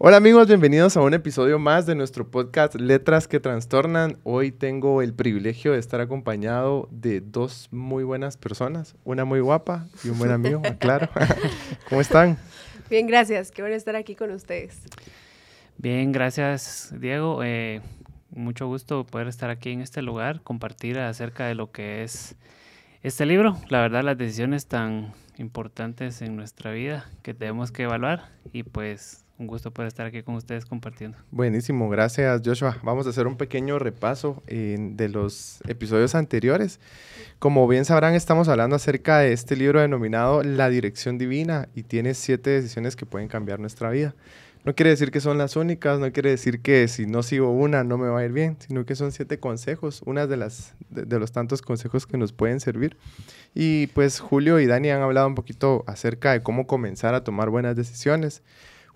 Hola amigos, bienvenidos a un episodio más de nuestro podcast Letras que Trastornan. Hoy tengo el privilegio de estar acompañado de dos muy buenas personas, una muy guapa y un buen amigo, claro. ¿Cómo están? Bien, gracias. Qué bueno estar aquí con ustedes. Bien, gracias Diego. Eh, mucho gusto poder estar aquí en este lugar, compartir acerca de lo que es este libro. La verdad, las decisiones tan importantes en nuestra vida que tenemos que evaluar y pues un gusto poder estar aquí con ustedes compartiendo. Buenísimo, gracias Joshua. Vamos a hacer un pequeño repaso de los episodios anteriores. Como bien sabrán, estamos hablando acerca de este libro denominado La Dirección Divina y tiene siete decisiones que pueden cambiar nuestra vida. No quiere decir que son las únicas, no quiere decir que si no sigo una no me va a ir bien, sino que son siete consejos, una de, las, de los tantos consejos que nos pueden servir. Y pues Julio y Dani han hablado un poquito acerca de cómo comenzar a tomar buenas decisiones.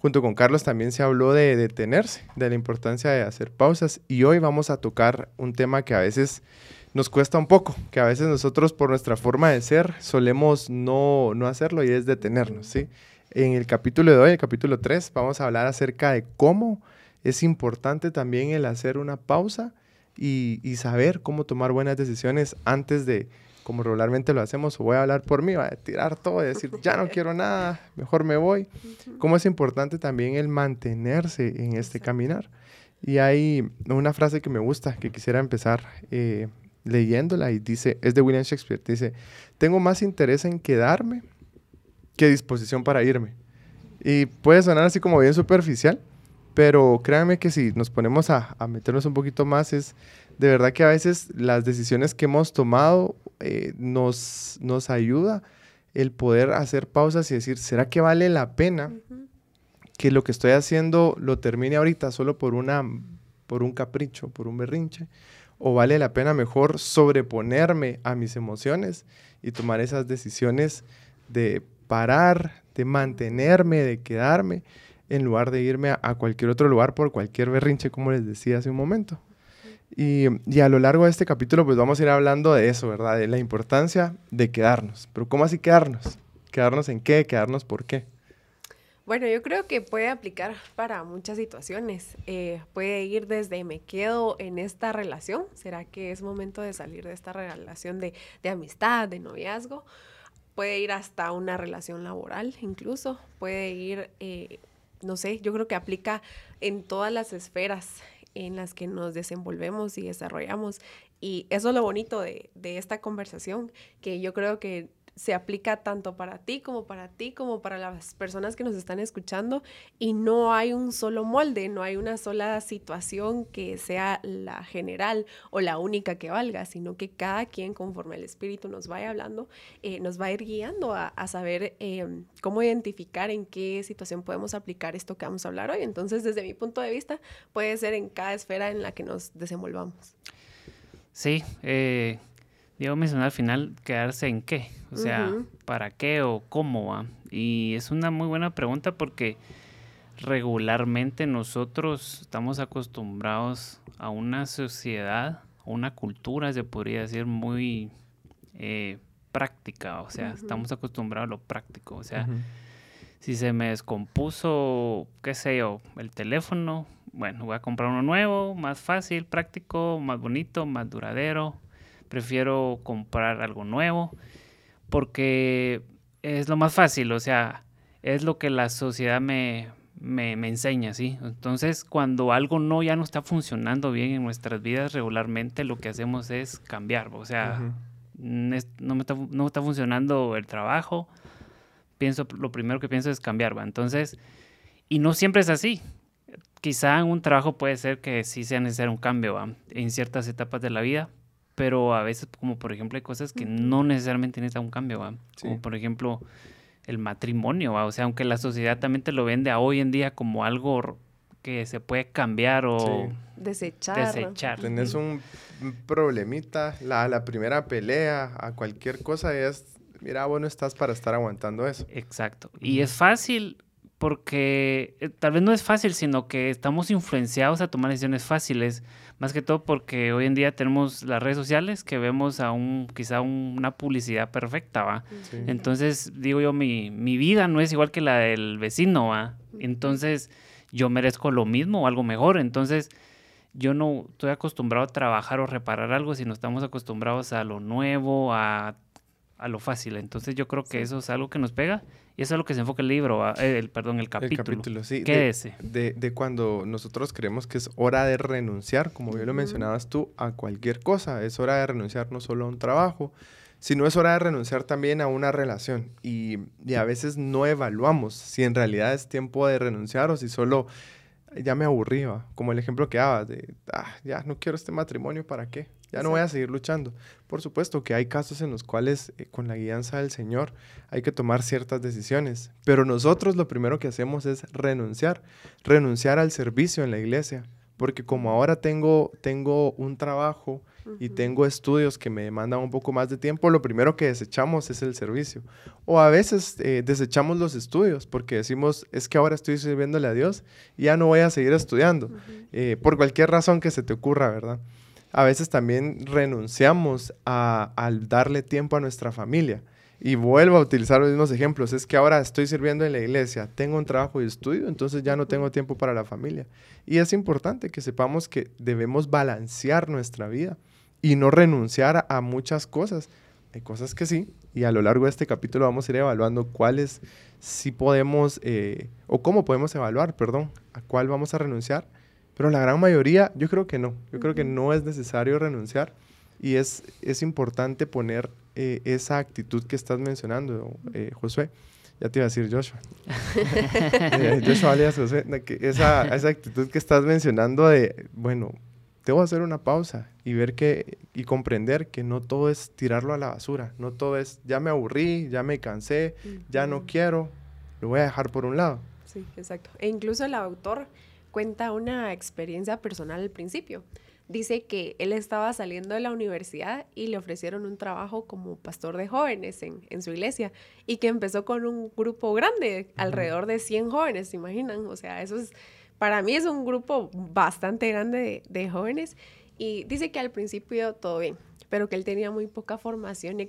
Junto con Carlos también se habló de detenerse, de la importancia de hacer pausas y hoy vamos a tocar un tema que a veces nos cuesta un poco, que a veces nosotros por nuestra forma de ser solemos no, no hacerlo y es detenernos, ¿sí? En el capítulo de hoy, el capítulo 3, vamos a hablar acerca de cómo es importante también el hacer una pausa y, y saber cómo tomar buenas decisiones antes de, como regularmente lo hacemos, o voy a hablar por mí, voy a tirar todo y decir, ya no quiero nada, mejor me voy. Cómo es importante también el mantenerse en este caminar. Y hay una frase que me gusta, que quisiera empezar eh, leyéndola, y dice, es de William Shakespeare, dice, tengo más interés en quedarme que disposición para irme. Y puede sonar así como bien superficial, pero créanme que si nos ponemos a, a meternos un poquito más, es de verdad que a veces las decisiones que hemos tomado eh, nos, nos ayuda el poder hacer pausas y decir, ¿será que vale la pena que lo que estoy haciendo lo termine ahorita solo por, una, por un capricho, por un berrinche? ¿O vale la pena mejor sobreponerme a mis emociones y tomar esas decisiones de parar, de mantenerme, de quedarme, en lugar de irme a, a cualquier otro lugar por cualquier berrinche, como les decía hace un momento? Y, a lo largo de este capítulo, pues vamos a ir hablando de eso, ¿verdad? De la importancia de quedarnos. Pero ¿cómo así quedarnos? ¿Quedarnos en qué? ¿Quedarnos por qué? Bueno, yo creo que puede aplicar para muchas situaciones. Eh, puede ir desde me quedo en esta relación. ¿Será que es momento de salir de esta relación de, amistad, de noviazgo? Puede ir hasta una relación laboral incluso. Puede ir, eh, no sé, yo creo que aplica en todas las esferas en las que nos desenvolvemos y desarrollamos. Y eso es lo bonito de, de esta conversación, que yo creo que se aplica tanto para ti como para ti, como para las personas que nos están escuchando y no hay un solo molde, no hay una sola situación que sea la general o la única que valga, sino que cada quien conforme el espíritu nos vaya hablando, eh, nos va a ir guiando a, saber em, cómo identificar en qué situación podemos aplicar esto que vamos a hablar hoy. Entonces, desde mi punto de vista, puede ser en cada esfera en la que nos desenvolvamos. Sí, eh, Diego mencionó al final quedarse en qué, o sea, para qué o cómo va. Y es una muy buena pregunta porque regularmente nosotros estamos acostumbrados a una sociedad, una cultura, se podría decir, muy eh, práctica, o sea, estamos acostumbrados a lo práctico, o sea, si se me descompuso, qué sé yo, el teléfono, bueno, voy a comprar uno nuevo, más fácil, práctico, más bonito, más duradero prefiero comprar algo nuevo porque es lo más fácil, o sea, es lo que la sociedad me, me, enseña, ¿sí? Entonces, cuando algo no ya no está funcionando bien en nuestras vidas regularmente, lo que hacemos es cambiar, o sea, no, me está, no está funcionando el trabajo, pienso, lo primero que pienso es cambiar, ¿va? Entonces, y no siempre es así. Quizá en un trabajo puede ser que sí sea necesario un cambio ¿va? en ciertas etapas de la vida, pero a veces, como por ejemplo, hay cosas que no necesariamente necesitan un cambio, ¿va? Como por ejemplo el matrimonio, ¿va? O sea, aunque la sociedad también te lo vende a hoy en día como algo que se puede cambiar o desechar. desechar. Tenés un problemita, la, la primera pelea, a cualquier cosa es, mira, bueno, estás para estar aguantando eso. Exacto. Y es fácil porque eh, tal vez no es fácil, sino que estamos influenciados a tomar decisiones fáciles, más que todo porque hoy en día tenemos las redes sociales que vemos a un quizá una publicidad perfecta, ¿va? Entonces, digo yo, mi, mi, vida no es igual que la del vecino, ¿va? Entonces, yo merezco lo mismo o algo mejor. Entonces, yo no estoy acostumbrado a trabajar o reparar algo, sino estamos acostumbrados a lo nuevo, a, lo fácil. Entonces, yo creo que eso es algo que nos pega y eso es lo que se enfoca el libro, el, perdón, el capítulo. El capítulo, sí. ¿Qué de, es? De, de, cuando nosotros creemos que es hora de renunciar, como bien lo mencionabas tú, a cualquier cosa. Es hora de renunciar no solo a un trabajo, sino es hora de renunciar también a una relación. Y, y a veces no evaluamos si en realidad es tiempo de renunciar o si solo ya me aburría, como el ejemplo que dabas de, ah, ya no quiero este matrimonio, ¿para qué? Ya no voy a seguir luchando. Por supuesto que hay casos en los cuales eh, con la guianza del Señor hay que tomar ciertas decisiones, pero nosotros lo primero que hacemos es renunciar, renunciar al servicio en la iglesia, porque como ahora tengo, tengo un trabajo y tengo estudios que me demandan un poco más de tiempo, lo primero que desechamos es el servicio. O a veces eh, desechamos los estudios porque decimos, es que ahora estoy sirviéndole a Dios y ya no voy a seguir estudiando, eh, por cualquier razón que se te ocurra, ¿verdad? A veces también renunciamos a, al darle tiempo a nuestra familia. Y vuelvo a utilizar los mismos ejemplos. Es que ahora estoy sirviendo en la iglesia, tengo un trabajo y estudio, entonces ya no tengo tiempo para la familia. Y es importante que sepamos que debemos balancear nuestra vida y no renunciar a, muchas cosas. Hay cosas que sí, y a lo largo de este capítulo vamos a ir evaluando cuáles sí podemos, eh, o cómo podemos evaluar, perdón, a cuál vamos a renunciar pero la gran mayoría, yo creo que no. Yo creo que no es necesario renunciar y es, es importante poner eh, esa actitud que estás mencionando, eh, Josué. Ya te iba a decir Joshua. Eh, Joshua alias Josué. esa, esa actitud que estás mencionando de, bueno, debo hacer una pausa y ver que y comprender que no todo es tirarlo a la basura, no todo es ya me aburrí, ya me cansé, ya no quiero, lo voy a dejar por un lado. Sí, exacto. E incluso el autor cuenta una experiencia personal al principio. Dice que él estaba saliendo de la universidad y le ofrecieron un trabajo como pastor de jóvenes en, su iglesia y que empezó con un grupo grande, alrededor de 100 jóvenes, ¿se imaginan? O sea, eso es, para mí es un grupo bastante grande de, de jóvenes y dice que al principio todo bien, pero que él tenía muy poca formación y,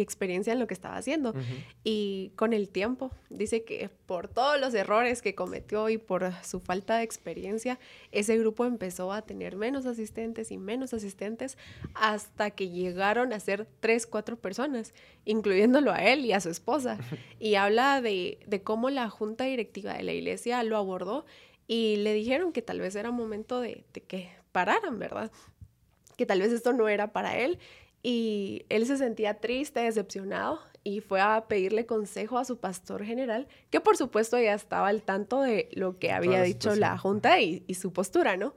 experiencia en lo que estaba haciendo. Y con el tiempo, dice que por todos los errores que cometió y por su falta de experiencia, ese grupo empezó a tener menos asistentes y menos asistentes hasta que llegaron a ser tres, cuatro personas, incluyéndolo a él y a su esposa. Y habla de, cómo la junta directiva de la iglesia lo abordó y le dijeron que tal vez era momento de, de que pararan, ¿verdad? que tal vez esto no era para él y él se sentía triste, decepcionado y fue a pedirle consejo a su pastor general, que por supuesto ya estaba al tanto de lo que había dicho la junta y, su postura, ¿no?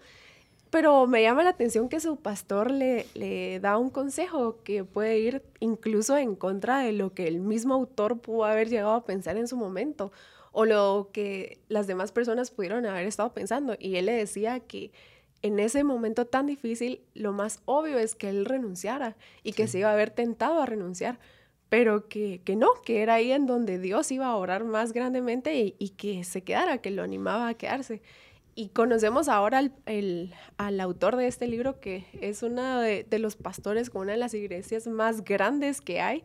Pero me llama la atención que su pastor le, le da un consejo que puede ir incluso en contra de lo que el mismo autor pudo haber llegado a pensar en su momento o lo que las demás personas pudieron haber estado pensando. Y él le decía que en ese momento tan difícil, lo más obvio es que él renunciara y que se iba a haber tentado a renunciar, pero que, no, que era ahí en donde Dios iba a orar más grandemente y, que se quedara, que lo animaba a quedarse. Y conocemos ahora al, al autor de este libro, que es uno de, los pastores con una de las iglesias más grandes que hay,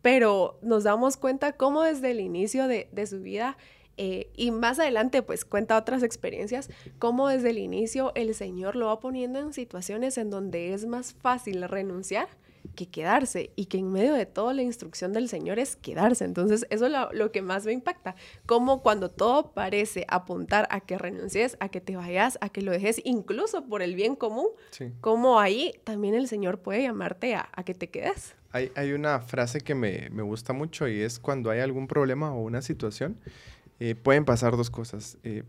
pero nos damos cuenta cómo desde el inicio de, de su vida eh, y más adelante, pues cuenta otras experiencias, cómo desde el inicio el Señor lo va poniendo en situaciones en donde es más fácil renunciar que quedarse y que en medio de todo la instrucción del Señor es quedarse. Entonces, eso es lo, que más me impacta, como cuando todo parece apuntar a que renuncies, a que te vayas, a que lo dejes, incluso por el bien común, como ahí también el Señor puede llamarte a, que te quedes. Hay, hay una frase que me, me gusta mucho y es cuando hay algún problema o una situación, eh, pueden pasar dos cosas. Eh,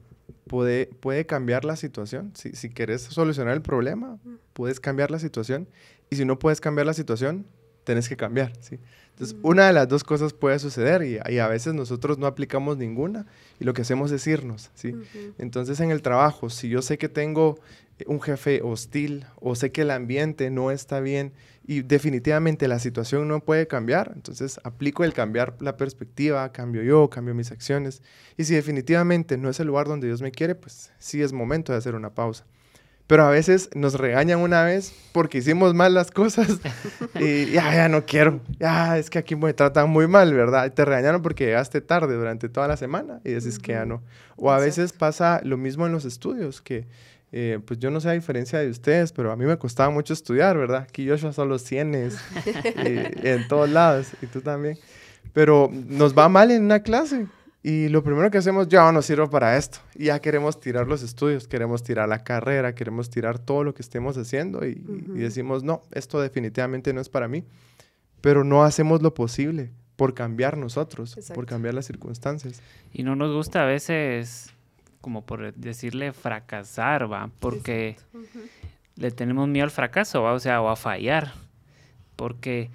puede, puede cambiar la situación. Si, si quieres solucionar el problema, puedes cambiar la situación. Y si no puedes cambiar la situación, tenés que cambiar. ¿sí? Entonces, una de las dos cosas puede suceder y, y, a veces nosotros no aplicamos ninguna y lo que hacemos es irnos. ¿sí? Entonces, en el trabajo, si yo sé que tengo un jefe hostil o sé que el ambiente no está bien y definitivamente la situación no puede cambiar, entonces aplico el cambiar la perspectiva, cambio yo, cambio mis acciones. Y si definitivamente no es el lugar donde Dios me quiere, pues sí es momento de hacer una pausa. pero a veces nos regañan una vez porque hicimos mal las cosas y ya, ya no quiero, ya es que aquí me tratan muy mal, ¿verdad? Te regañaron porque llegaste tarde durante toda la semana y decís que ya no. O a veces pasa lo mismo en los estudios, que eh, pues yo no sé a diferencia de ustedes, pero a mí me costaba mucho estudiar, ¿verdad? Aquí yo ya solo cienes en todos lados y tú también. Pero nos va mal en una clase y lo primero que hacemos, ya no sirve para esto. Y ya queremos tirar los estudios, queremos tirar la carrera, queremos tirar todo lo que estemos haciendo y, decimos, no, esto definitivamente no es para mí. Pero no hacemos lo posible por cambiar nosotros, por cambiar las circunstancias. Y no nos gusta a veces, como por decirle, fracasar, ¿va? Porque le tenemos miedo al fracaso, ¿va? O sea, o a fallar. Porque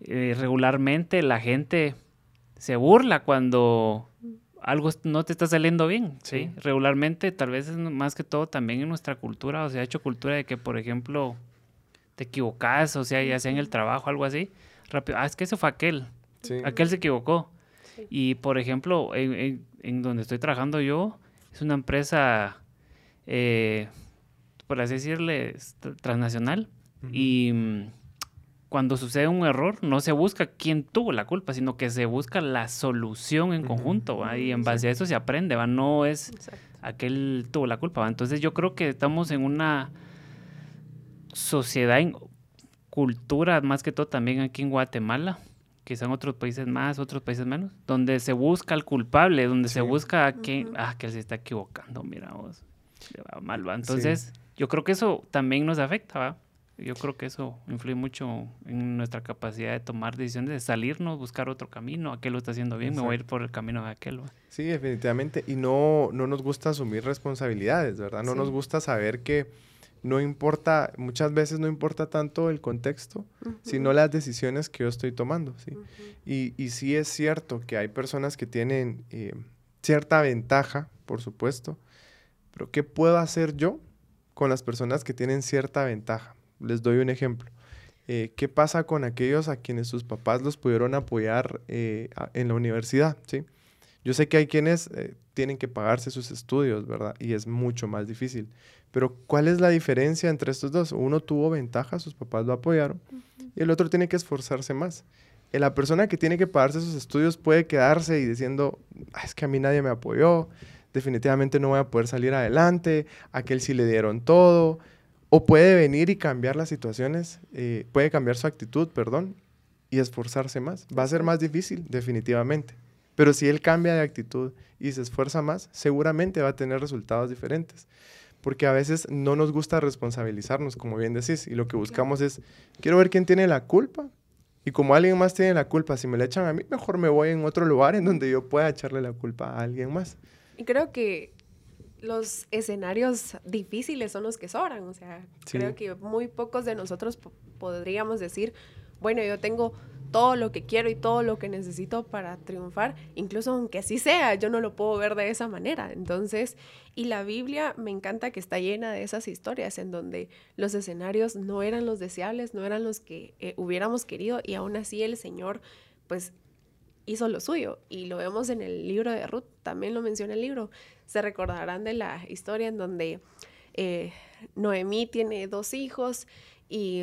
eh, regularmente la gente se burla cuando algo no te está saliendo bien, ¿sí? Regularmente, tal vez más que todo también en nuestra cultura, o sea, ha hecho cultura de que, por ejemplo, te equivocas, o sea, ya sea en el trabajo, algo así, rápido, ah, es que eso fue aquel, aquel se equivocó. Y, por ejemplo, en, donde estoy trabajando yo, es una empresa, eh, por así decirle, transnacional, y mm, cuando sucede un error, no se busca quién tuvo la culpa, sino que se busca la solución en conjunto, y en base a eso se aprende, ¿va? No es aquel tuvo la culpa, Entonces yo creo que estamos en una sociedad, en cultura, más que todo también aquí en Guatemala, quizá en otros países más, otros países menos, donde se busca al culpable, donde se busca a que, ah, que él se está equivocando, mira vos, va mal, ¿va? Entonces yo creo que eso también nos afecta, ¿va? Yo creo que eso influye mucho en nuestra capacidad de tomar decisiones, de salirnos, buscar otro camino. Aquel lo está haciendo bien, me voy a ir por el camino de aquel. Sí, definitivamente. Y no, no nos gusta asumir responsabilidades, ¿verdad? No nos gusta saber que no importa, muchas veces no importa tanto el contexto, sino las decisiones que yo estoy tomando, ¿sí? y, y, sí es cierto que hay personas que tienen eh, cierta ventaja, por supuesto, pero ¿qué puedo hacer yo con las personas que tienen cierta ventaja? Les doy un ejemplo. Eh, ¿Qué pasa con aquellos a quienes sus papás los pudieron apoyar eh, en la universidad? ¿sí? Yo sé que hay quienes tienen que pagarse sus estudios, ¿verdad? Y es mucho más difícil. Pero ¿cuál es la diferencia entre estos dos? Uno tuvo ventaja, sus papás lo apoyaron, y el otro tiene que esforzarse más. la persona que tiene que pagarse sus estudios puede quedarse y diciendo, ah, es que a mí nadie me apoyó, definitivamente no voy a poder salir adelante, a aquel sí le dieron todo, o puede venir y cambiar las situaciones, eh, puede cambiar su actitud, perdón, y esforzarse más. Va a ser más difícil, definitivamente. Pero si él cambia de actitud y se esfuerza más, seguramente va a tener resultados diferentes. Porque a veces no nos gusta responsabilizarnos, como bien decís, y lo que buscamos es, quiero ver quién tiene la culpa. Y como alguien más tiene la culpa, si me la echan a mí, mejor me voy en otro lugar en donde yo pueda echarle la culpa a alguien más. Y creo que los escenarios difíciles son los que sobran. O sea, creo que muy pocos de nosotros podríamos decir, bueno, yo tengo todo lo que quiero y todo lo que necesito para triunfar, incluso aunque así sea, yo no lo puedo ver de esa manera. Entonces, y la Biblia me encanta que está llena de esas historias en donde los escenarios no eran los deseables, no eran los que eh, hubiéramos querido y aún así el Señor, pues hizo lo suyo. Y lo vemos en el libro de Ruth, también lo menciona el libro. Se recordarán de la historia en donde eh, Noemí tiene dos hijos y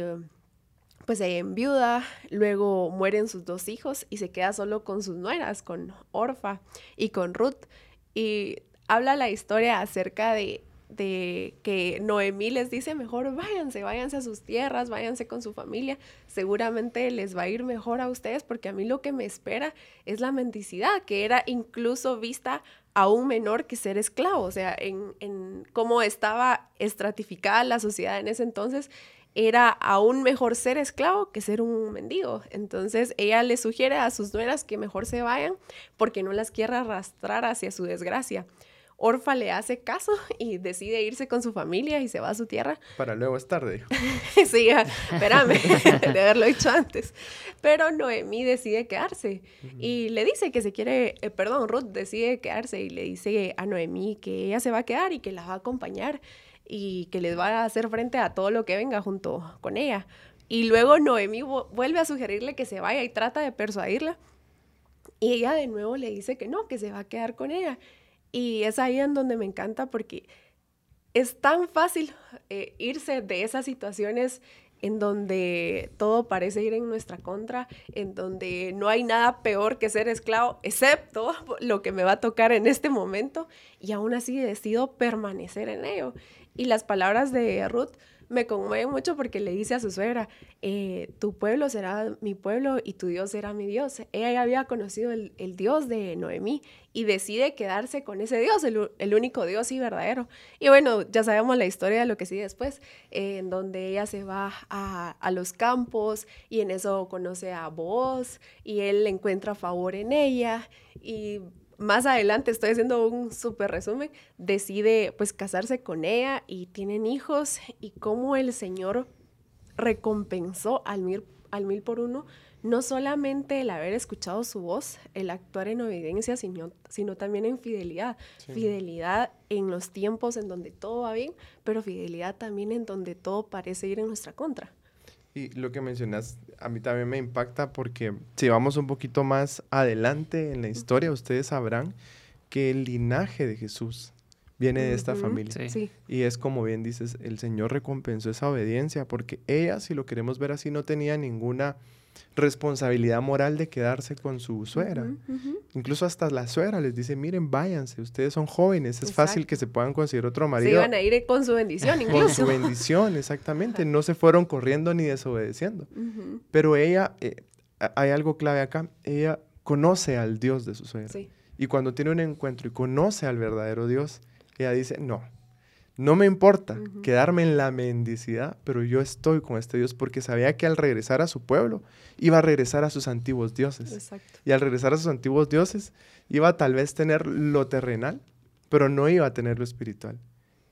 pues ella enviuda, luego mueren sus dos hijos y se queda solo con sus nueras, con Orfa y con Ruth. Y habla la historia acerca de de que Noemí les dice mejor váyanse, váyanse a sus tierras, váyanse con su familia, seguramente les va a ir mejor a ustedes porque a mí lo que me espera es la mendicidad, que era incluso vista aún menor que ser esclavo, o sea, en, en cómo estaba estratificada la sociedad en ese entonces, era aún mejor ser esclavo que ser un mendigo. Entonces ella le sugiere a sus nueras que mejor se vayan porque no las quiere arrastrar hacia su desgracia. Orfa le hace caso y decide irse con su familia y se va a su tierra. Para luego es tarde. sí, espérame, de haberlo dicho antes. Pero Noemí decide quedarse y le dice que se quiere, eh, perdón, Ruth decide quedarse y le dice a Noemí que ella se va a quedar y que la va a acompañar y que les va a hacer frente a todo lo que venga junto con ella. Y luego Noemí vuelve a sugerirle que se vaya y trata de persuadirla. Y ella de nuevo le dice que no, que se va a quedar con ella. Y es ahí en donde me encanta porque es tan fácil eh, irse de esas situaciones en donde todo parece ir en nuestra contra, en donde no hay nada peor que ser esclavo, excepto lo que me va a tocar en este momento, y aún así decido permanecer en ello. Y las palabras de Ruth me conmueve mucho porque le dice a su suegra, eh, tu pueblo será mi pueblo y tu Dios será mi Dios. Ella ya había conocido el, Dios de Noemí y decide quedarse con ese Dios, el, único Dios y verdadero. Y bueno, ya sabemos la historia de lo que sigue después, eh, en donde ella se va a, a, los campos y en eso conoce a Boaz y él encuentra favor en ella y más adelante, estoy haciendo un súper resumen, decide pues casarse con ella y tienen hijos y cómo el Señor recompensó al mil, al mil por uno, no solamente el haber escuchado su voz, el actuar en obediencia, sino, sino también en fidelidad. Fidelidad en los tiempos en donde todo va bien, pero fidelidad también en donde todo parece ir en nuestra contra. Y lo que mencionas a mí también me impacta porque si vamos un poquito más adelante en la historia, ustedes sabrán que el linaje de Jesús viene de esta familia. Y es como bien dices, el Señor recompensó esa obediencia porque ella, si lo queremos ver así, no tenía ninguna responsabilidad moral de quedarse con su suegra. Incluso hasta la suegra les dice, miren, váyanse, ustedes son jóvenes, es fácil que se puedan conseguir otro marido. Se iban a ir con su bendición incluso. Con su bendición, exactamente. No se fueron corriendo ni desobedeciendo. Pero ella, eh, hay algo clave acá, ella conoce al Dios de su suegra. Y cuando tiene un encuentro y conoce al verdadero Dios, ella dice, no, no me importa quedarme en la mendicidad, pero yo estoy con este Dios porque sabía que al regresar a su pueblo iba a regresar a sus antiguos dioses. Y al regresar a sus antiguos dioses iba a tal vez tener lo terrenal, pero no iba a tener lo espiritual.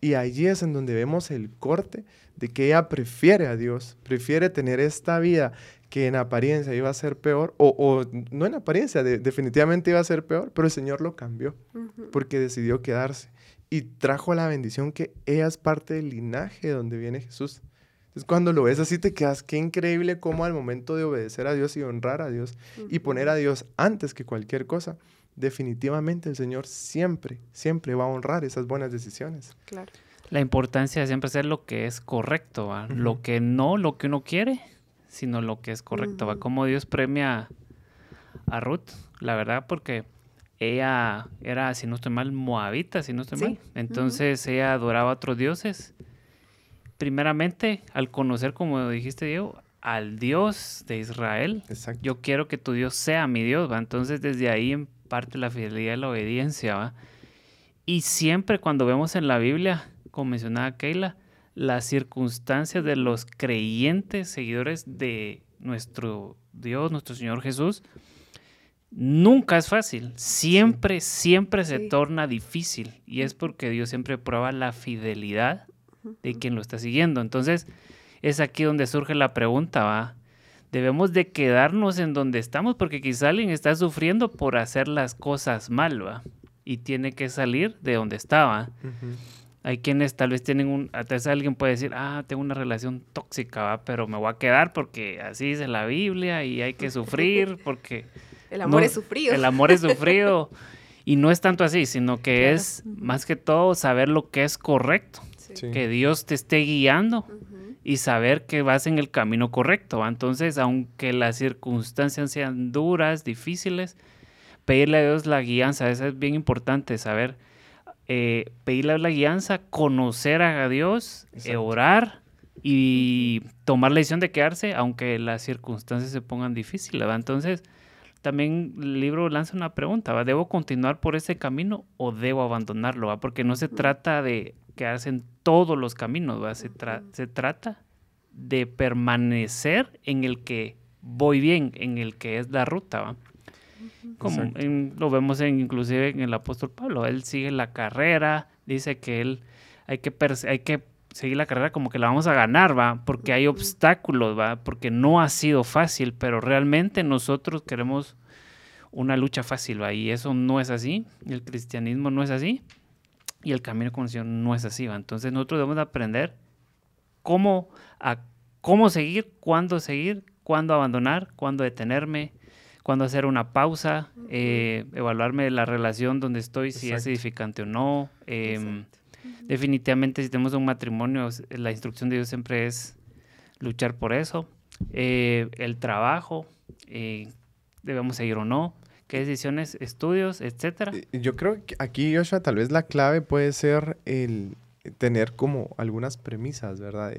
Y allí es en donde vemos el corte de que ella prefiere a Dios, prefiere tener esta vida que en apariencia iba a ser peor, o, no en apariencia, definitivamente iba a ser peor, pero el Señor lo cambió porque decidió quedarse y trajo la bendición que ella es parte del linaje donde viene Jesús. Entonces cuando lo ves así te quedas, qué increíble cómo al momento de obedecer a Dios y honrar a Dios y poner a Dios antes que cualquier cosa, definitivamente el Señor siempre, siempre va a honrar esas buenas decisiones. Claro. La importancia de siempre hacer lo que es correcto, lo que no, lo que uno quiere, sino lo que es correcto. ¿va? Como Dios premia a Ruth, la verdad, porque ella era, si no estoy mal, moabita, si no estoy mal. Entonces ella adoraba a otros dioses. Primeramente, al conocer, como dijiste Diego, al Dios de Israel, yo quiero que tu Dios sea mi Dios, ¿va? Entonces desde ahí en parte la fidelidad y la obediencia, ¿va? Y siempre cuando vemos en la Biblia, como mencionaba Keila, las circunstancias de los creyentes, seguidores de nuestro Dios, nuestro Señor Jesús, nunca es fácil. Siempre, siempre se torna difícil. Y es porque Dios siempre prueba la fidelidad de quien lo está siguiendo. Entonces, es aquí donde surge la pregunta, ¿va? Debemos de quedarnos en donde estamos porque quizá alguien está sufriendo por hacer las cosas mal, ¿va? Y tiene que salir de donde estaba. Hay quienes tal vez tienen un, tal vez alguien puede decir, ah, tengo una relación tóxica, ¿va? Pero me voy a quedar porque así dice la Biblia y hay que sufrir porque el amor es sufrido. El amor es sufrido. y no es tanto así, sino que es más que todo saber lo que es correcto. Que Dios te esté guiando y saber que vas en el camino correcto. Entonces, aunque las circunstancias sean duras, difíciles, pedirle a Dios la guianza, eso es bien importante, saber eh, pedirle la guianza, conocer a Dios, eh, orar y tomar la decisión de quedarse, aunque las circunstancias se pongan difíciles. Entonces, también el libro lanza una pregunta, ¿va? ¿debo continuar por ese camino o debo abandonarlo? ¿va? Porque no se trata de quedarse en todos los caminos, ¿va? Se, se trata de permanecer en el que voy bien, en el que es la ruta. ¿va? Como lo vemos en, inclusive en el apóstol Pablo, él sigue la carrera, dice que él hay que, hay que seguir la carrera como que la vamos a ganar, ¿va? Porque hay obstáculos, ¿va? Porque no ha sido fácil, pero realmente nosotros queremos una lucha fácil, ¿va? Y eso no es así, el cristianismo no es así, y el camino con Señor no es así, ¿va? Entonces nosotros debemos aprender cómo, a, cómo seguir, cuándo seguir, cuándo abandonar, cuándo detenerme, cuándo hacer una pausa, eh, evaluarme la relación donde estoy, si es edificante o no, eh, definitivamente si tenemos un matrimonio, la instrucción de Dios siempre es luchar por eso. Eh, el trabajo, eh, debemos seguir o no, qué decisiones, estudios, etcétera. Yo creo que aquí, Joshua, tal vez la clave puede ser el tener como algunas premisas, ¿verdad?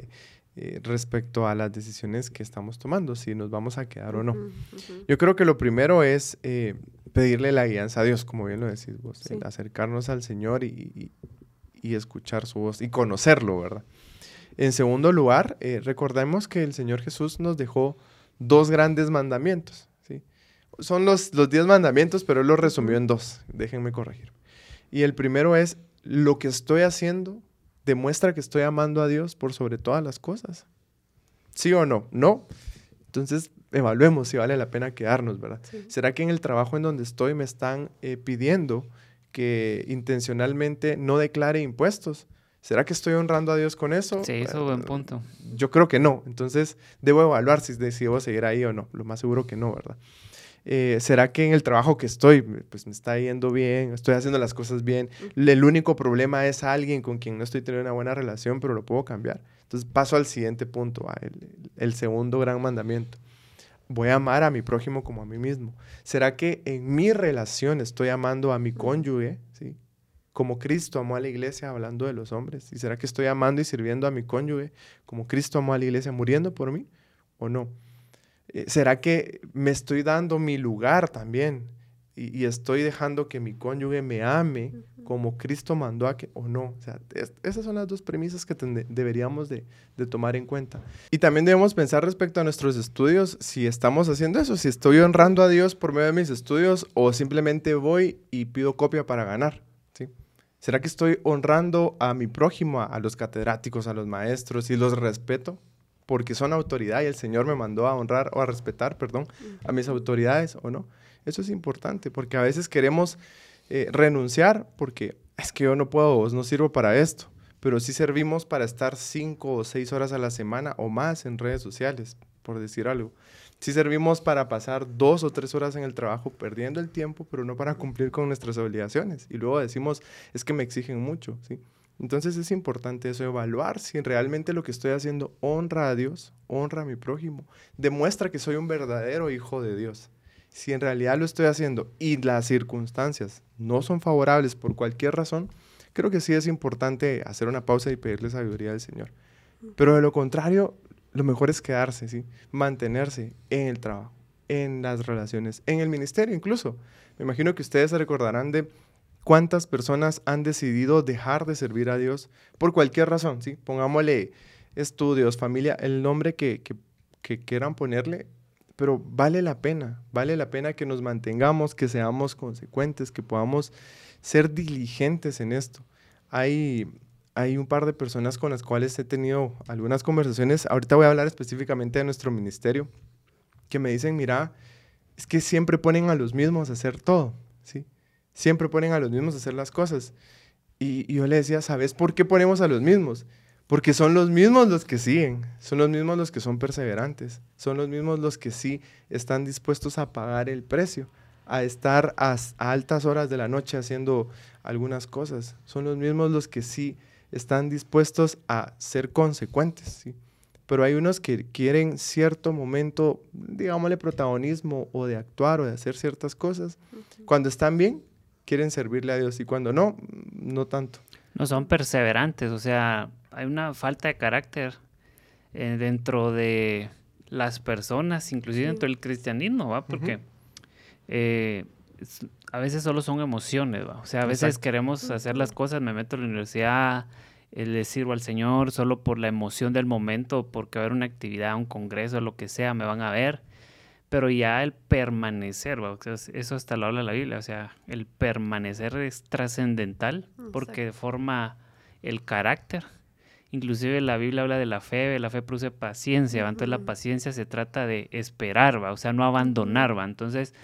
Eh, respecto a las decisiones que estamos tomando, si nos vamos a quedar o no. Yo creo que lo primero es eh, pedirle la guianza a Dios, como bien lo decís vos, acercarnos al Señor y, escuchar su voz y conocerlo, ¿verdad? En segundo lugar, eh, recordemos que el Señor Jesús nos dejó dos grandes mandamientos. ¿sí? Son los, los diez mandamientos, pero Él los resumió en dos, déjenme corregir. Y el primero es, lo que estoy haciendo demuestra que estoy amando a Dios por sobre todas las cosas. ¿Sí o no? No. Entonces, evaluemos si vale la pena quedarnos, ¿verdad? ¿Será que en el trabajo en donde estoy me están eh, pidiendo que intencionalmente no declare impuestos? ¿Será que estoy honrando a Dios con eso? Sí, eso es un buen punto. Yo creo que no. Entonces, debo evaluar si debo seguir ahí o no. Lo más seguro que no, ¿verdad? Eh, ¿será que en el trabajo que estoy, pues me está yendo bien, estoy haciendo las cosas bien? El único problema es alguien con quien no estoy teniendo una buena relación, pero lo puedo cambiar. Entonces paso al siguiente punto, el, segundo gran mandamiento. Voy a amar a mi prójimo como a mí mismo. ¿Será que en mi relación estoy amando a mi cónyuge, ¿sí? como Cristo amó a la iglesia hablando de los hombres? ¿Y será que estoy amando y sirviendo a mi cónyuge como Cristo amó a la iglesia muriendo por mí o no? Eh, ¿Será que me estoy dando mi lugar también? Y, estoy dejando que mi cónyuge me ame como Cristo mandó a que, o no. O sea, esas son las dos premisas que deberíamos de, tomar en cuenta. Y también debemos pensar respecto a nuestros estudios, si estamos haciendo eso, si estoy honrando a Dios por medio de mis estudios o simplemente voy y pido copia para ganar. ¿sí? ¿Será que estoy honrando a mi prójimo, a los catedráticos, a los maestros y los respeto? porque son autoridad y el Señor me mandó a honrar o a respetar, perdón, a mis autoridades o no. Eso es importante porque a veces queremos eh, renunciar porque es que yo no puedo, no sirvo para esto, pero sí servimos para estar cinco o seis horas a la semana o más en redes sociales, por decir algo. Sí servimos para pasar dos o tres horas en el trabajo perdiendo el tiempo, pero no para cumplir con nuestras obligaciones. Y luego decimos, es que me exigen mucho, ¿sí? Entonces es importante eso, evaluar si realmente lo que estoy haciendo honra a Dios, honra a mi prójimo, demuestra que soy un verdadero hijo de Dios. Si en realidad lo estoy haciendo y las circunstancias no son favorables por cualquier razón, creo que sí es importante hacer una pausa y pedirle sabiduría al Señor. Pero de lo contrario, lo mejor es quedarse, ¿sí? mantenerse en el trabajo, en las relaciones, en el ministerio incluso. Me imagino que ustedes se recordarán de ¿Cuántas personas han decidido dejar de servir a Dios por cualquier razón? ¿sí? Pongámosle estudios, familia, el nombre que, quieran ponerle, pero vale la pena, vale la pena que nos mantengamos, que seamos consecuentes, que podamos ser diligentes en esto. Hay, hay un par de personas con las cuales he tenido algunas conversaciones, ahorita voy a hablar específicamente de nuestro ministerio, que me dicen, mira, es que siempre ponen a los mismos a hacer todo, ¿sí? Siempre ponen a los mismos a hacer las cosas. Y, yo le decía, ¿sabes por qué ponemos a los mismos? Porque son los mismos los que siguen, son los mismos los que son perseverantes, son los mismos los que sí están dispuestos a pagar el precio, a estar a, altas horas de la noche haciendo algunas cosas, son los mismos los que sí están dispuestos a ser consecuentes, ¿sí? Pero hay unos que quieren cierto momento, digámosle protagonismo o de actuar o de hacer ciertas cosas. Cuando están bien, quieren servirle a Dios y cuando no, no tanto. No son perseverantes, o sea, hay una falta de carácter eh, dentro de las personas, inclusive dentro del cristianismo, ¿va? Porque eh, a veces solo son emociones, ¿va? O sea, a veces queremos hacer las cosas, me meto a la universidad, eh, le sirvo al Señor solo por la emoción del momento, porque va a haber una actividad, un congreso, lo que sea, me van a ver pero ya el permanecer, eso hasta lo habla la Biblia, o sea, el permanecer es trascendental porque forma el carácter. Inclusive la Biblia habla de la fe, la fe produce paciencia, entonces la paciencia se trata de esperar, ¿va? o sea, no abandonar, ¿va? entonces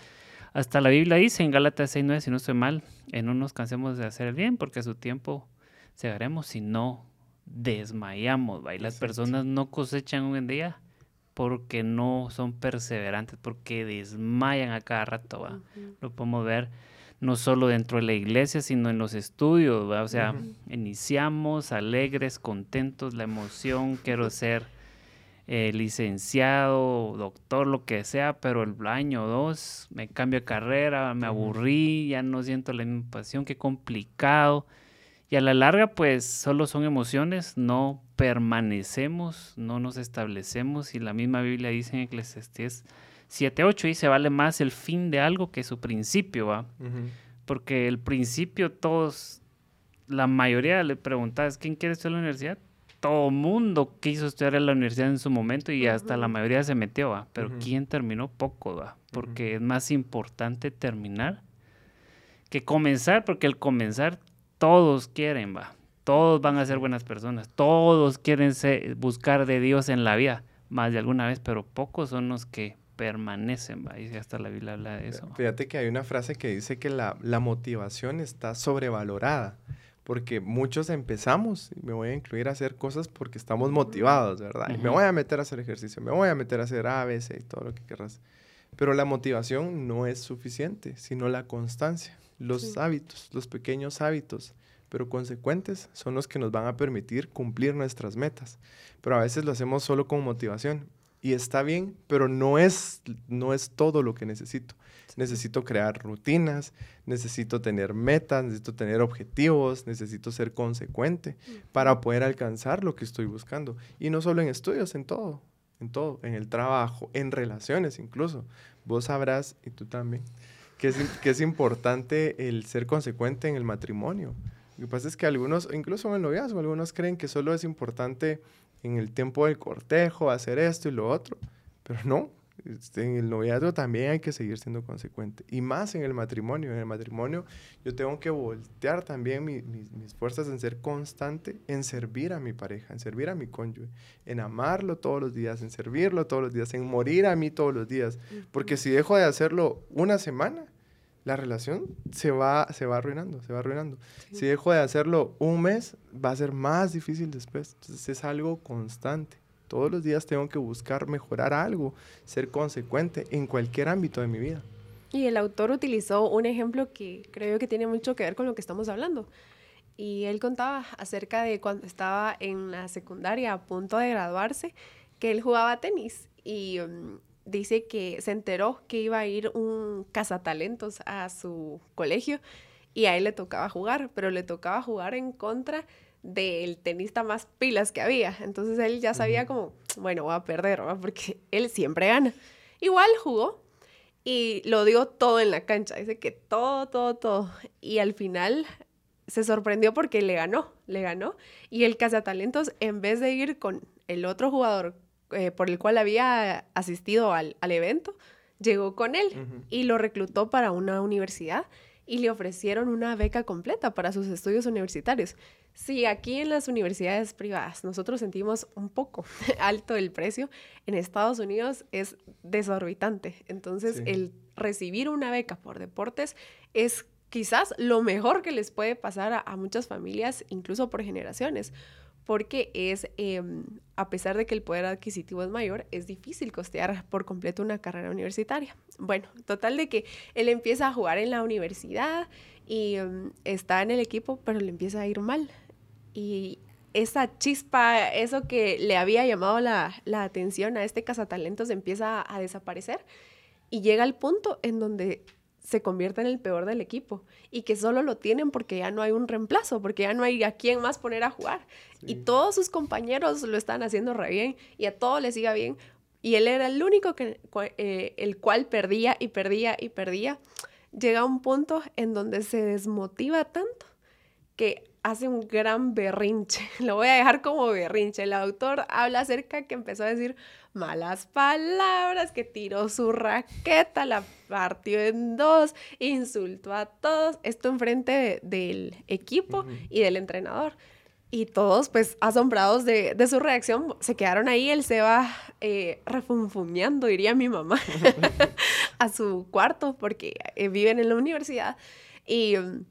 hasta la Biblia dice en Gálatas 6.9, si no estoy mal, en no nos cansemos de hacer el bien porque a su tiempo segaremos si no desmayamos, ¿va? y las personas no cosechan un día porque no son perseverantes, porque desmayan a cada rato, ¿va? Lo podemos ver no solo dentro de la iglesia, sino en los estudios, o sea, iniciamos alegres, contentos, la emoción, quiero ser eh, licenciado, doctor, lo que sea, pero el año dos me cambio de carrera, me aburrí, ya no siento la misma pasión, qué complicado. Y a la larga, pues solo son emociones, no permanecemos, no nos establecemos. Y la misma Biblia dice en Eclesiastés 7.8, dice, vale más el fin de algo que su principio, ¿va? Porque el principio todos, la mayoría le preguntas, ¿quién quiere estudiar en la universidad? Todo mundo quiso estudiar en la universidad en su momento y hasta la mayoría se metió, ¿va? Pero ¿quién terminó? Poco, ¿va? Porque es más importante terminar que comenzar, porque el comenzar todos quieren, va. Todos van a ser buenas personas. Todos quieren buscar de Dios en la vida, más de alguna vez, pero pocos son los que permanecen, va. Y hasta la Biblia habla de eso. Fíjate que hay una frase que dice que la, motivación está sobrevalorada porque muchos empezamos, y me voy a incluir a hacer cosas porque estamos motivados, ¿verdad? Y me voy a meter a hacer ejercicio, me voy a meter a hacer ABC y todo lo que querrás. Pero la motivación no es suficiente, sino la constancia. Los hábitos, los pequeños hábitos, pero consecuentes, son los que nos van a permitir cumplir nuestras metas. Pero a veces lo hacemos solo con motivación. Y está bien, pero no es, no es todo lo que necesito. Necesito crear rutinas, necesito tener metas, necesito tener objetivos, necesito ser consecuente para poder alcanzar lo que estoy buscando. Y no solo en estudios, en todo, en todo, en el trabajo, en relaciones incluso. Vos sabrás, y tú también, que es, que es importante el ser consecuente en el matrimonio. Lo que pasa es que algunos, incluso en el noviazgo, algunos creen que solo es importante en el tiempo del cortejo hacer esto y lo otro, pero no, este, en el noviazgo también hay que seguir siendo consecuente. Y más en el matrimonio. En el matrimonio yo tengo que voltear también mis fuerzas en ser constante, en servir a mi pareja, en servir a mi cónyuge, en amarlo todos los días, en servirlo todos los días, en morir a mí todos los días. Porque si dejo de hacerlo una semana, la relación se va, se va arruinando, se va arruinando. Si dejo de hacerlo un mes, va a ser más difícil después. Entonces es algo constante. Todos los días tengo que buscar mejorar algo, ser consecuente en cualquier ámbito de mi vida. Y el autor utilizó un ejemplo que creo que tiene mucho que ver con lo que estamos hablando. Y él contaba acerca de cuando estaba en la secundaria a punto de graduarse, que él jugaba tenis y mm, dice que se enteró que iba a ir un cazatalentos a su colegio y a él le tocaba jugar, pero le tocaba jugar en contra del tenista más pilas que había. Entonces él ya sabía como, bueno, voy a perder, porque él siempre gana. Igual jugó y lo dio todo en la cancha. Dice que todo, todo, todo. Y al final se sorprendió porque le ganó, le ganó. Y el cazatalentos, en vez de ir con el otro jugador eh, por el cual había asistido al, evento, llegó con él y lo reclutó para una universidad y le ofrecieron una beca completa para sus estudios universitarios. Sí, aquí en las universidades privadas nosotros sentimos un poco alto el precio, en Estados Unidos es desorbitante. Entonces, el recibir una beca por deportes es quizás lo mejor que les puede pasar a muchas familias, incluso por generaciones porque es, em, a pesar de que el poder adquisitivo es mayor, es difícil costear por completo una carrera universitaria. Bueno, total de que él empieza a jugar en la universidad y em, está en el equipo, pero le empieza a ir mal. Y esa chispa, eso que le había llamado la, la atención a este cazatalentos empieza a desaparecer y llega al punto en donde se convierte en el peor del equipo y que solo lo tienen porque ya no hay un reemplazo, porque ya no hay a quién más poner a jugar. Y todos sus compañeros lo están haciendo re bien y a todos les iba bien. Y él era el único que, eh, el cual perdía y perdía y perdía. Llega a un punto en donde se desmotiva tanto que hace un gran berrinche. Lo voy a dejar como berrinche. El autor habla acerca que empezó a decir malas palabras, que tiró su raqueta, la partió en dos, insultó a todos. Esto enfrente del equipo y del entrenador. Y todos, pues, asombrados de, su reacción, se quedaron ahí. Él se va eh, refunfuñando, diría mi mamá, a su cuarto, porque eh, viven en la universidad. Y mm,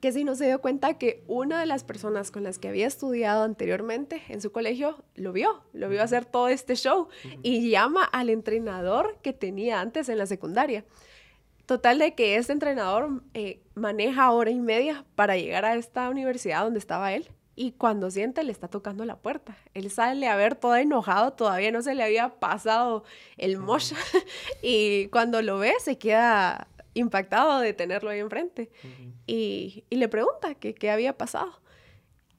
que si no se dio cuenta que una de las personas con las que había estudiado anteriormente en su colegio lo vio, lo vio hacer todo este show y llama al entrenador que tenía antes en la secundaria. Total de que este entrenador eh, maneja hora y media para llegar a esta universidad donde estaba él. Y cuando siente, le está tocando la puerta. Él sale a ver todo enojado, todavía no se le había pasado el mocha. y cuando lo ve, se queda impactado de tenerlo ahí enfrente. y, y, le pregunta qué había pasado.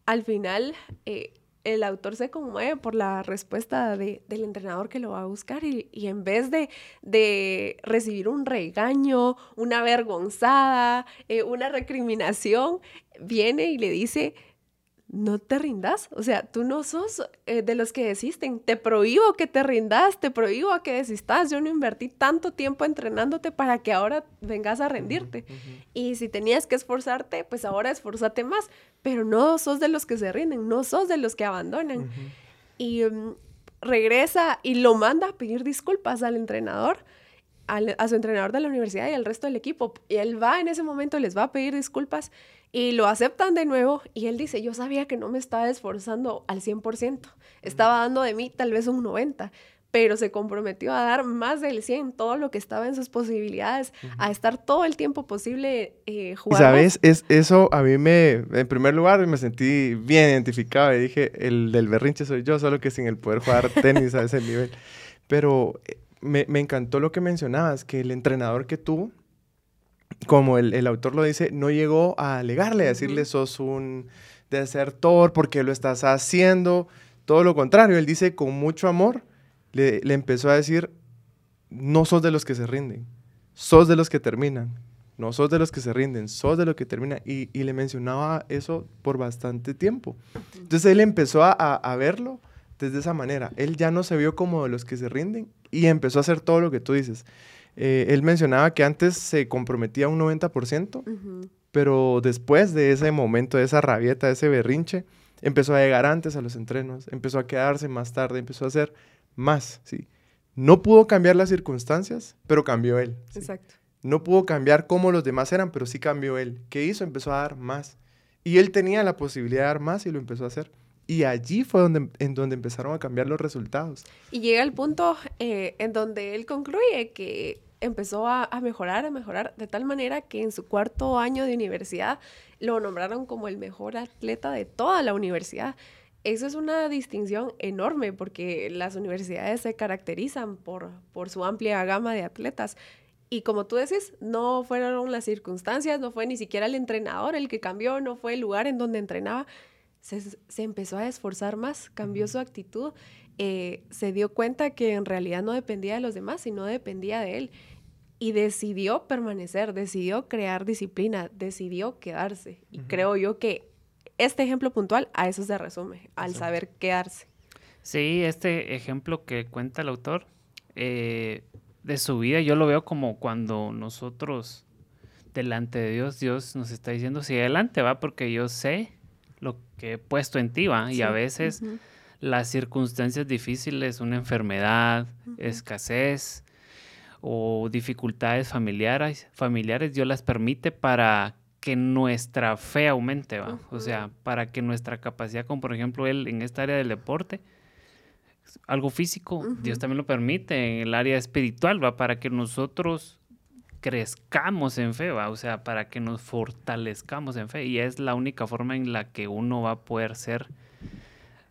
Al final, eh, el autor se conmueve por la respuesta del entrenador que lo va a buscar y, en vez de, de, recibir un regaño, una avergonzada, eh, una recriminación, viene y le dice, no te rindas. O sea, tú no sos eh, de los que desisten. Te prohíbo que te rindas, te prohíbo que desistas. Yo no invertí tanto tiempo entrenándote para que ahora vengas a rendirte. Y si tenías que esforzarte, pues ahora esforzate más. Pero no sos de los que se rinden, no sos de los que abandonan. Y mm, regresa y lo manda a pedir disculpas al entrenador. a su entrenador de la universidad y al resto del equipo. Y él va en ese momento, les va a pedir disculpas y lo aceptan de nuevo y él dice, yo sabía que no me estaba esforzando al 100%, estaba dando de mí tal vez un 90%, pero se comprometió a dar más del 100, todo lo que estaba en sus posibilidades, a estar todo el tiempo posible eh, jugando. ¿Sabes? Es, eso a mí me, en primer lugar, me sentí bien identificado y dije, el del berrinche soy yo, solo que sin el poder jugar tenis a ese nivel. Pero eh, me, me encantó lo que mencionabas, que el entrenador que tuvo, como el, autor lo dice, no llegó a alegarle, a decirle sos un desertor porque lo estás haciendo. Todo lo contrario, él dice con mucho amor, le, empezó a decir, no sos de los que se rinden, sos de los que terminan, no sos de los que se rinden, sos de los que terminan. Y, le mencionaba eso por bastante tiempo. Entonces él empezó a, a, verlo desde esa manera. Él ya no se vio como de los que se rinden y empezó a hacer todo lo que tú dices. Eh, él mencionaba que antes se comprometía un 90%, pero después de ese momento, de esa rabieta, de ese berrinche, empezó a llegar antes a los entrenos, empezó a quedarse más tarde, empezó a hacer más, ¿sí? No pudo cambiar las circunstancias, pero cambió él. Exacto. No pudo cambiar cómo los demás eran, pero sí cambió él. ¿Qué hizo? Empezó a dar más. Y él tenía la posibilidad de dar más y lo empezó a hacer. Y allí fue donde, en donde empezaron a cambiar los resultados. Y llega el punto eh, en donde él concluye que empezó a, mejorar, a mejorar, de tal manera que en su cuarto año de universidad lo nombraron como el mejor atleta de toda la universidad. Eso es una distinción enorme porque las universidades se caracterizan por, por su amplia gama de atletas. Y como tú decís, no fueron las circunstancias, no fue ni siquiera el entrenador el que cambió, no fue el lugar en donde entrenaba. Se, se empezó a esforzar más, cambió su actitud, eh, se dio cuenta que en realidad no dependía de los demás, sino dependía de él y decidió permanecer, decidió crear disciplina, decidió quedarse. Y creo yo que este ejemplo puntual a eso se resume, al saber quedarse. Sí, este ejemplo que cuenta el autor eh, de su vida, yo lo veo como cuando nosotros delante de Dios, Dios nos está diciendo, sí, adelante, va, porque yo sé lo que he puesto en ti, va, y a veces las circunstancias difíciles, una enfermedad, escasez, o dificultades familiares, familiares, Dios las permite para que nuestra fe aumente, ¿va? O sea, para que nuestra capacidad, como por ejemplo él en esta área del deporte, algo físico, Dios también lo permite en el área espiritual, ¿va? Para que nosotros crezcamos en fe, ¿va? O sea, para que nos fortalezcamos en fe. Y es la única forma en la que uno va a poder ser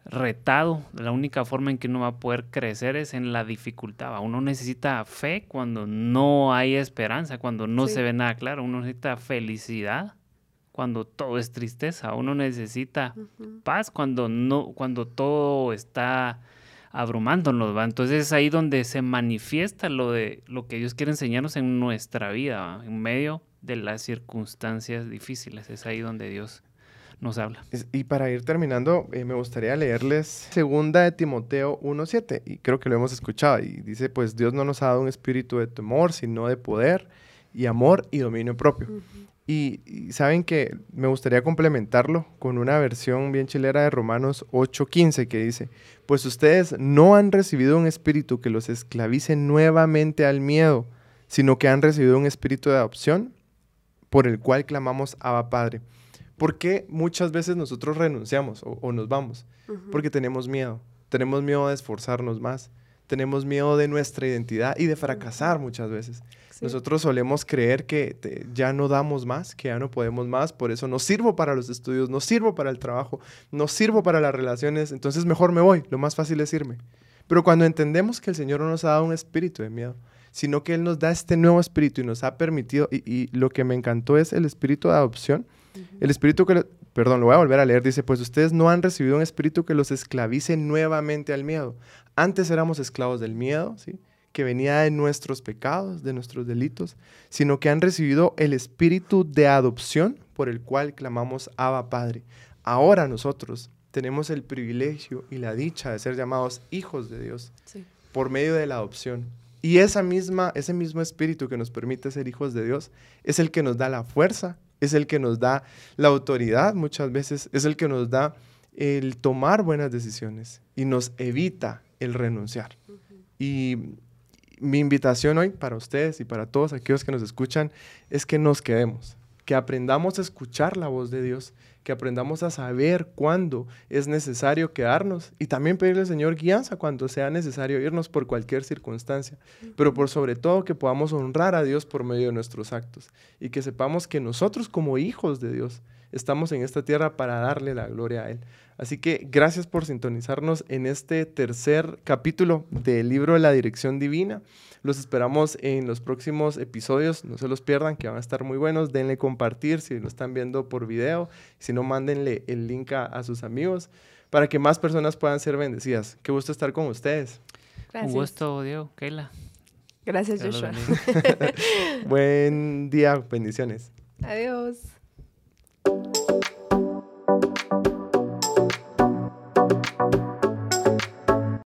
retado, la única forma en que uno va a poder crecer es en la dificultad. Uno necesita fe cuando no hay esperanza, cuando no se ve nada claro. Uno necesita felicidad cuando todo es tristeza. Uno necesita paz cuando no, cuando todo está abrumándonos, ¿va? Entonces es ahí donde se manifiesta lo de lo que Dios quiere enseñarnos en nuestra vida, en medio de las circunstancias difíciles. Es ahí donde Dios nos habla. Y para ir terminando, eh, me gustaría leerles segunda de Timoteo 1.7, y creo que lo hemos escuchado, y dice, pues Dios no nos ha dado un espíritu de temor, sino de poder y amor y dominio propio. Y, saben que me gustaría complementarlo con una versión bien chilera de Romanos 8.15 que dice, pues ustedes no han recibido un espíritu que los esclavice nuevamente al miedo, sino que han recibido un espíritu de adopción por el cual clamamos Abba Padre. ¿Por qué muchas veces nosotros renunciamos o, nos vamos? Porque tenemos miedo. Tenemos miedo de esforzarnos más. Tenemos miedo de nuestra identidad y de fracasar muchas veces. Nosotros solemos creer que ya no damos más, que ya no podemos más, por eso no sirvo para los estudios, no sirvo para el trabajo, no sirvo para las relaciones, entonces mejor me voy, lo más fácil es irme. Pero cuando entendemos que el Señor no nos ha dado un espíritu de miedo, sino que Él nos da este nuevo espíritu y nos ha permitido, y, lo que me encantó es el espíritu de adopción, el espíritu que, perdón, lo voy a volver a leer, dice, pues ustedes no han recibido un espíritu que los esclavice nuevamente al miedo. Antes éramos esclavos del miedo, ¿sí? Que venía de nuestros pecados, de nuestros delitos, sino que han recibido el espíritu de adopción por el cual clamamos Abba Padre. Ahora nosotros tenemos el privilegio y la dicha de ser llamados hijos de Dios por medio de la adopción. Y esa misma, ese mismo espíritu que nos permite ser hijos de Dios es el que nos da la fuerza, es el que nos da la autoridad muchas veces, es el que nos da el tomar buenas decisiones y nos evita el renunciar. Y mi invitación hoy para ustedes y para todos aquellos que nos escuchan es que nos quedemos, que aprendamos a escuchar la voz de Dios, que aprendamos a saber cuándo es necesario quedarnos y también pedirle al Señor guianza cuando sea necesario irnos por cualquier circunstancia, pero por sobre todo que podamos honrar a Dios por medio de nuestros actos y que sepamos que nosotros como hijos de Dios estamos en esta tierra para darle la gloria a Él. Así que gracias por sintonizarnos en este tercer capítulo del libro de la dirección divina. Los esperamos en los próximos episodios, no se los pierdan, que van a estar muy buenos. Denle compartir si lo están viendo por video, si no, mándenle el link a, sus amigos para que más personas puedan ser bendecidas. Qué gusto estar con ustedes. Gracias. Un gusto, Diego, Keila. Gracias, Joshua. Buen día, bendiciones. Adiós. Thank you